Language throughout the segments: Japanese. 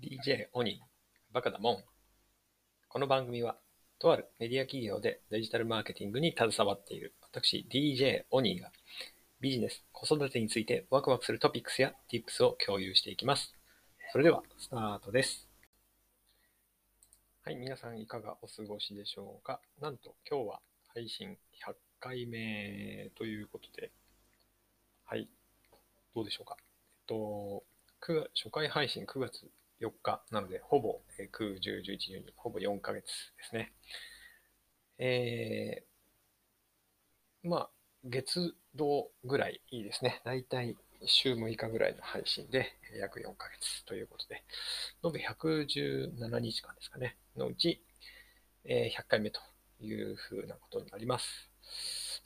DJ オニー、バカだもん。この番組は、とあるメディア企業でデジタルマーケティングに携わっている私 DJ オニーがビジネス、子育てについてワクワクするトピックスや Tips を共有していきます。それでは、スタートです。はい、皆さんいかがお過ごしでしょうかなんと今日は配信100回目ということで、はい、どうでしょうか。えっと、9月初回配信9月4日なので、ほぼえー9、10、11、12、ほぼ4ヶ月ですね。えー、まあ、月度ぐらいいいですね。だいたい週6日ぐらいの配信で約4ヶ月ということで、延べ117日間ですかね、のうち、え100回目というふうなことになります。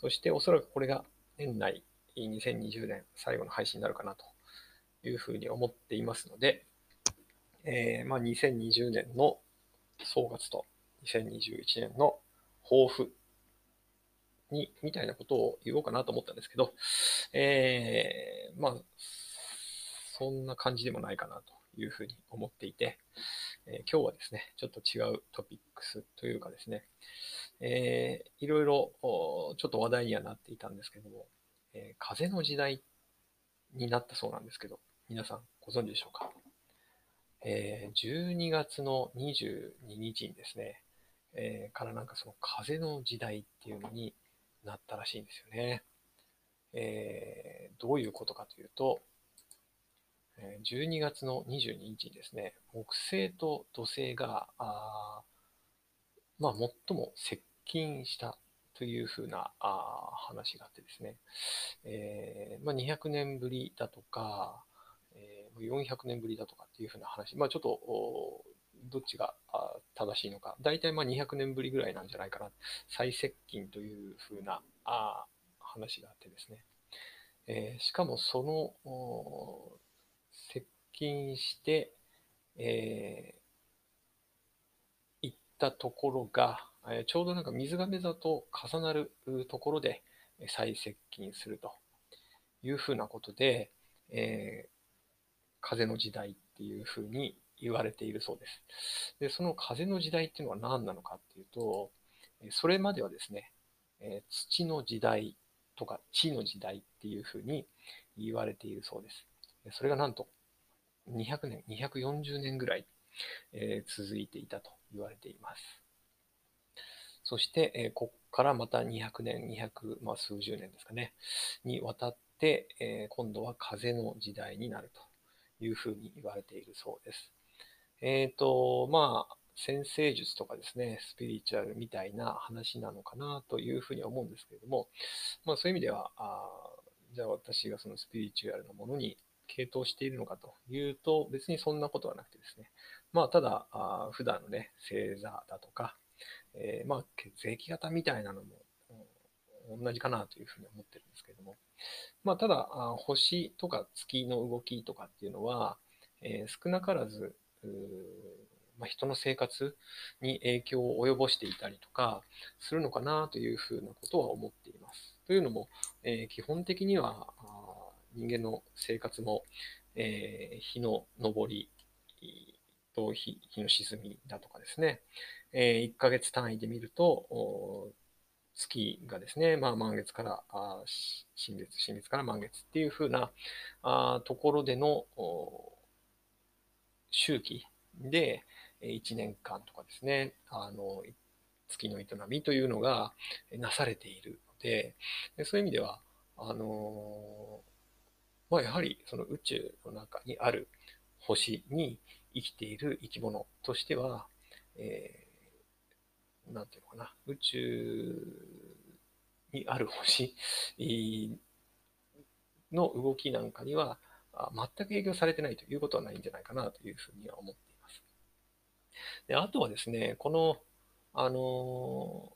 そしておそらくこれが年内2020年最後の配信になるかなというふうに思っていますので、えーまあ、2020年の総括と2021年の抱負に、みたいなことを言おうかなと思ったんですけど、えーまあ、そんな感じでもないかなというふうに思っていて、えー今日はですね、ちょっと違うトピックスというかですね、えーいろいろちょっと話題にはなっていたんですけども、えー風の時代になったそうなんですけど、皆さんご存知でしょうか？え12月の22日にですね、えからなんかその風の時代っていうのになったらしいんですよね。どういうことかというと、12月の22日にですね、木星と土星が、あまあ、最も接近したというふうなあ話があってですね、えーまあ、200年ぶりだとか、400年ぶりだとかっていうふうな話、まあ、ちょっとどっちが正しいのか、大体まあ200年ぶりぐらいなんじゃないかな、最接近というふうなあ話があってですね、えーしかもその接近して、えー行ったところが、えーちょうどなんか水亀座と重なるところでえー最接近するというふうなことで、えー風の時代っていうふうに言われているそうです。で、その風の時代っていうのは何なのかっていうと、それまではですね、え土の時代とか地の時代っていうふうに言われているそうです。それがなんと200年、240年ぐらい、え続いていたと言われています。そして、えここからまた200年、200、まあ、数十年ですかね、にわたって、え今度は風の時代になるというふうに言われているそうです。えっ、と、まあ、先生術とかですね、スピリチュアルみたいな話なのかなというふうに思うんですけれども、まあそういう意味では、あじゃあ私がそのスピリチュアルなものに傾倒しているのかというと、別にそんなことはなくてですね、まあただ、あ普段のね、星座だとか、えーまあ血液型みたいなのも、同じかなというふうに思ってるんですけれども、まあただ、星とか月の動きとかっていうのは、えー少なからず、まあ、人の生活に影響を及ぼしていたりとかするのかなというふうなことは思っています。というのも、えー基本的には人間の生活も、えー日の昇りと日の沈みだとかですね、え1ヶ月単位で見ると、月がですね、まあ、満月からあ新月、新月から満月っていうふうなあところでの周期で、1年間とかですね、あの、月の営みというのがなされているので、でそういう意味では、あのまあ、やはりその宇宙の中にある星に生きている生き物としては、えーなんていうのかな、宇宙にある星の動きなんかには、全く影響されてないということはないんじゃないかなというふうには思っています。であとはですね、この、あの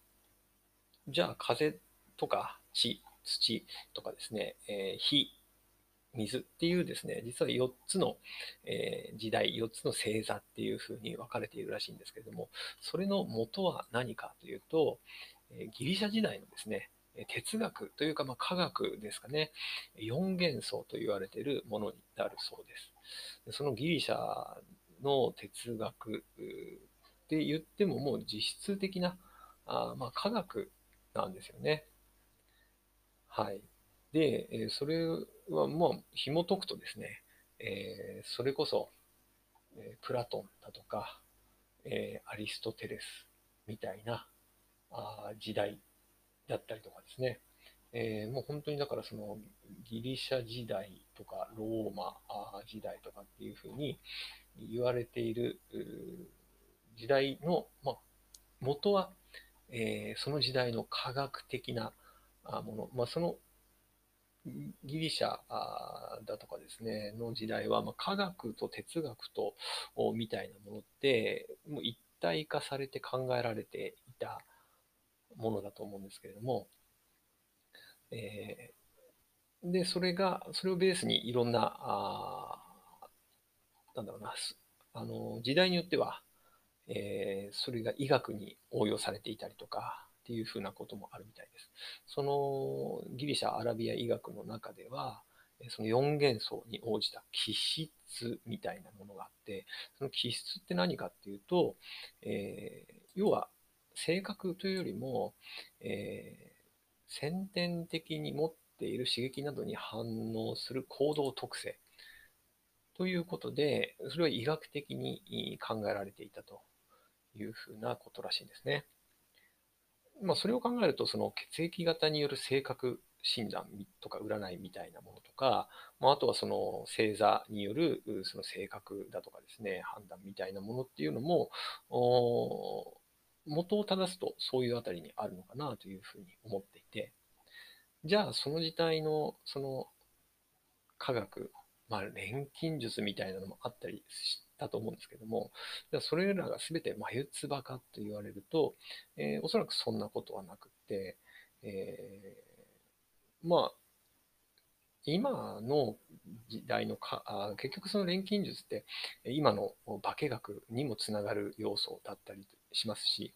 じゃあ風とか地、土とかですね、えー火、水っていうですね、実は4つの、え時代、4つの星座っていうふうに分かれているらしいんですけれども、それの元は何かというと、えギリシャ時代のですね、哲学というか、まあ、科学ですかね、4元素と言われているものになるそうです。そのギリシャの哲学って言ってももう実質的なあまあ科学なんですよね。はい。で、えそれはまあ紐解くとですね、えそれこそ、えプラトンだとか、えアリストテレスみたいなあ時代だったりとかですね、えー、もう本当にだからそのギリシャ時代とかローマ時代とかっていうふうに言われている時代の、まあ、元は、えー、その時代の科学的なもの、まあ、そのギリシャだとかですね、の時代は、まあ、科学と哲学とみたいなものって、もう一体化されて考えられていたものだと思うんですけれども、えー、で、それが、それをベースにいろんな、あなんだろうな、あの、時代によっては、えー、それが医学に応用されていたりとか、っていうふうなこともあるみたいです。そのギリシャ・アラビア医学の中では、その4元素に応じた気質みたいなものがあって、その気質って何かっていうと、えー、要は性格というよりも、えー、先天的に持っている刺激などに反応する行動特性ということで、それは医学的に考えられていたというふうなことらしいんですね。まあ、それを考えると、その血液型による性格診断とか占いみたいなものとか、まあ、あとはその星座によるその性格だとかですね、判断みたいなものっていうのも、元を正すとそういうあたりにあるのかなというふうに思っていて、じゃあその時代のその科学、まあ錬金術みたいなのもあったりしたと思うんですけども、じゃあそれらが全て眉唾かと言われると、えー、おそらくそんなことはなくて、えー、まあ今の時代のかあ結局その錬金術って今の化学にもつながる要素だったりしますし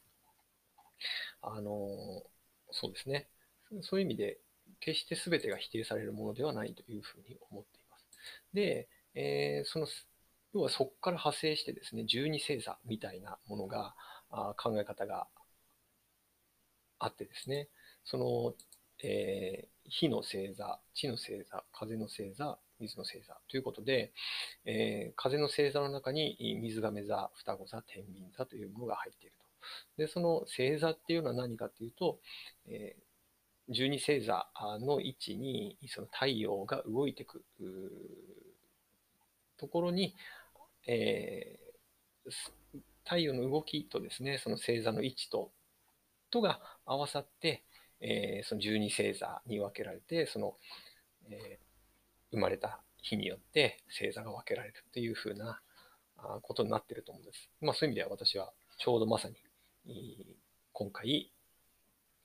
あのそうですねそういう意味で決して全てが否定されるものではないというふうに思っています。で、えー、その要はそこから派生してですね十二星座みたいなものがあ考え方があってですねその、えー火の星座、地の星座、風の星座、水の星座ということで、えー、風の星座の中に水亀座、双子座、天秤座というものが入っていると。で、その星座っていうのは何かっていうと、えー、十二星座の位置にその太陽が動いていくところに、えー、太陽の動きとですね、その星座の位置と、とが合わさって、えー、その十二星座に分けられて、その、えー、生まれた日によって星座が分けられるっていうふうなことになってると思うんです。まあそういう意味では私はちょうどまさに今回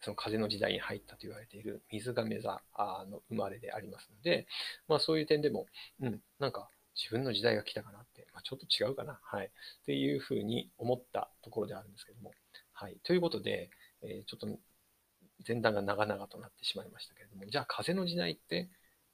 その風の時代に入ったと言われている水亀座の生まれでありますので、まあそういう点でも、うん、なんか自分の時代が来たかなっ、まあ、ちょっと違うかな、はい、っていうふうに思ったところであるんですけども。はい、ということで、えー、ちょっと前段が長々となってしまいましたけれども、じゃあ風の時代って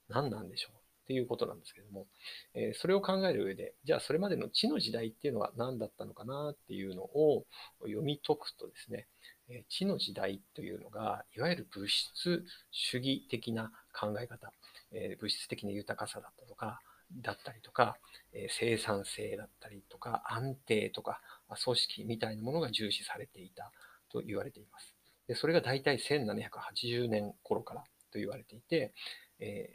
何なんでしょう？っていうことなんですけれども、えー、それを考える上で、じゃあそれまでの地の時代っていうのは何だったのかなっていうのを読み解くとですね、え、地の時代というのが、いわゆる物質主義的な考え方、えー、物質的な豊かさだったとか、だったりとか、え生産性だったりとか、安定とか、組織みたいなものが重視されていたと言われています。でそれが大体1780年頃からと言われていて、え、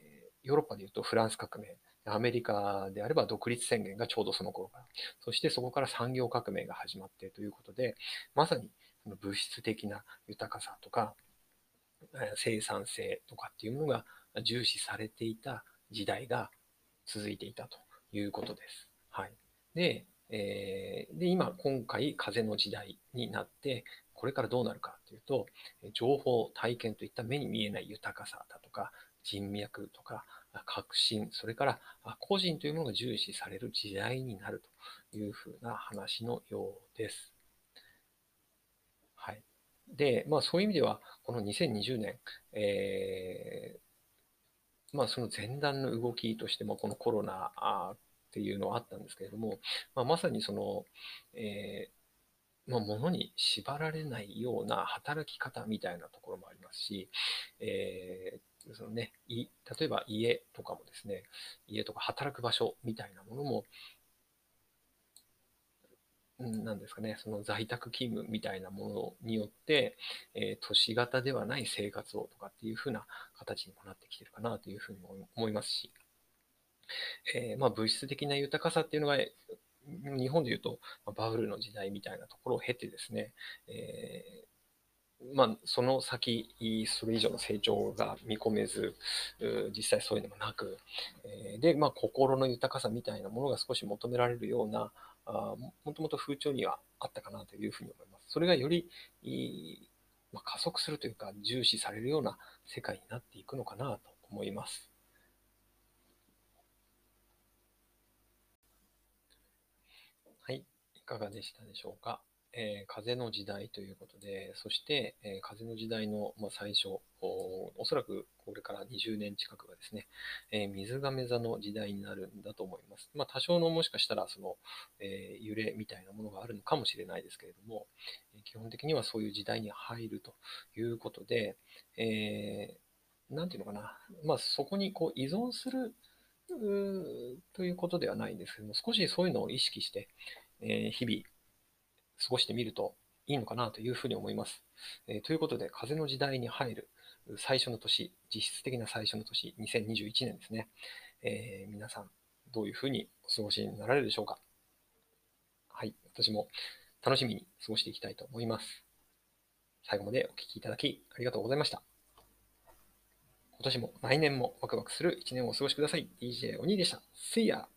ヨーロッパでいうとフランス革命、アメリカであれば独立宣言がちょうどその頃から、そしてそこから産業革命が始まってということで、まさにその物質的な豊かさとか、生産性とかっていうものが重視されていた時代が続いていたということです。はい。で、えー、で今、今回、風の時代になって、これからどうなるかというと、情報、体験といった目に見えない豊かさだとか、人脈とか、革新、それから個人というものが重視される時代になるというふうな話のようです。はい。で、まあそういう意味では、この2020年、えー、まあその前段の動きとしても、このコロナっていうのはあったんですけれども、まあ、まさにその、えー、まあ、物に縛られないような働き方みたいなところもありますし、えー、そのね、い例えば家とかもですね、家とか働く場所みたいなものも、なんですかね、その在宅勤務みたいなものによって、えー、都市型ではない生活をとかっていうふうな形にもなってきてるかなというふうに思いますし、えー、まあ、物質的な豊かさっていうのが、日本でいうと、バブルの時代みたいなところを経てですね、えー、まあ、その先、それ以上の成長が見込めず、実際そういうのもなく、で、まあ、心の豊かさみたいなものが少し求められるような、あもともと風潮にはあったかなというふうに思います。それがより、まあ、加速するというか、重視されるような世界になっていくのかなと思います。はい、いかがでしたでしょうか？えー、風の時代ということで、そして、えー、風の時代の、まあ、最初お、おそらくこれから20年近くがですね、えー、水亀座の時代になるんだと思います。まあ、多少のもしかしたらその、え揺れみたいなものがあるのかもしれないですけれども、え基本的にはそういう時代に入るということで、えー、ていうのかな、まあ、そこにこう依存するということではないんですけども、少しそういうのを意識して、え日々過ごしてみるといいのかなというふうに思います。えー、ということで、風の時代に入る最初の年、実質的な最初の年、2021年ですね。えー、皆さん、どういうふうにお過ごしになられるでしょうか。はい、私も楽しみに過ごしていきたいと思います。最後までお聴きいただきありがとうございました。今年も来年もワクワクする一年をお過ごしください。DJ お兄でした。See ya!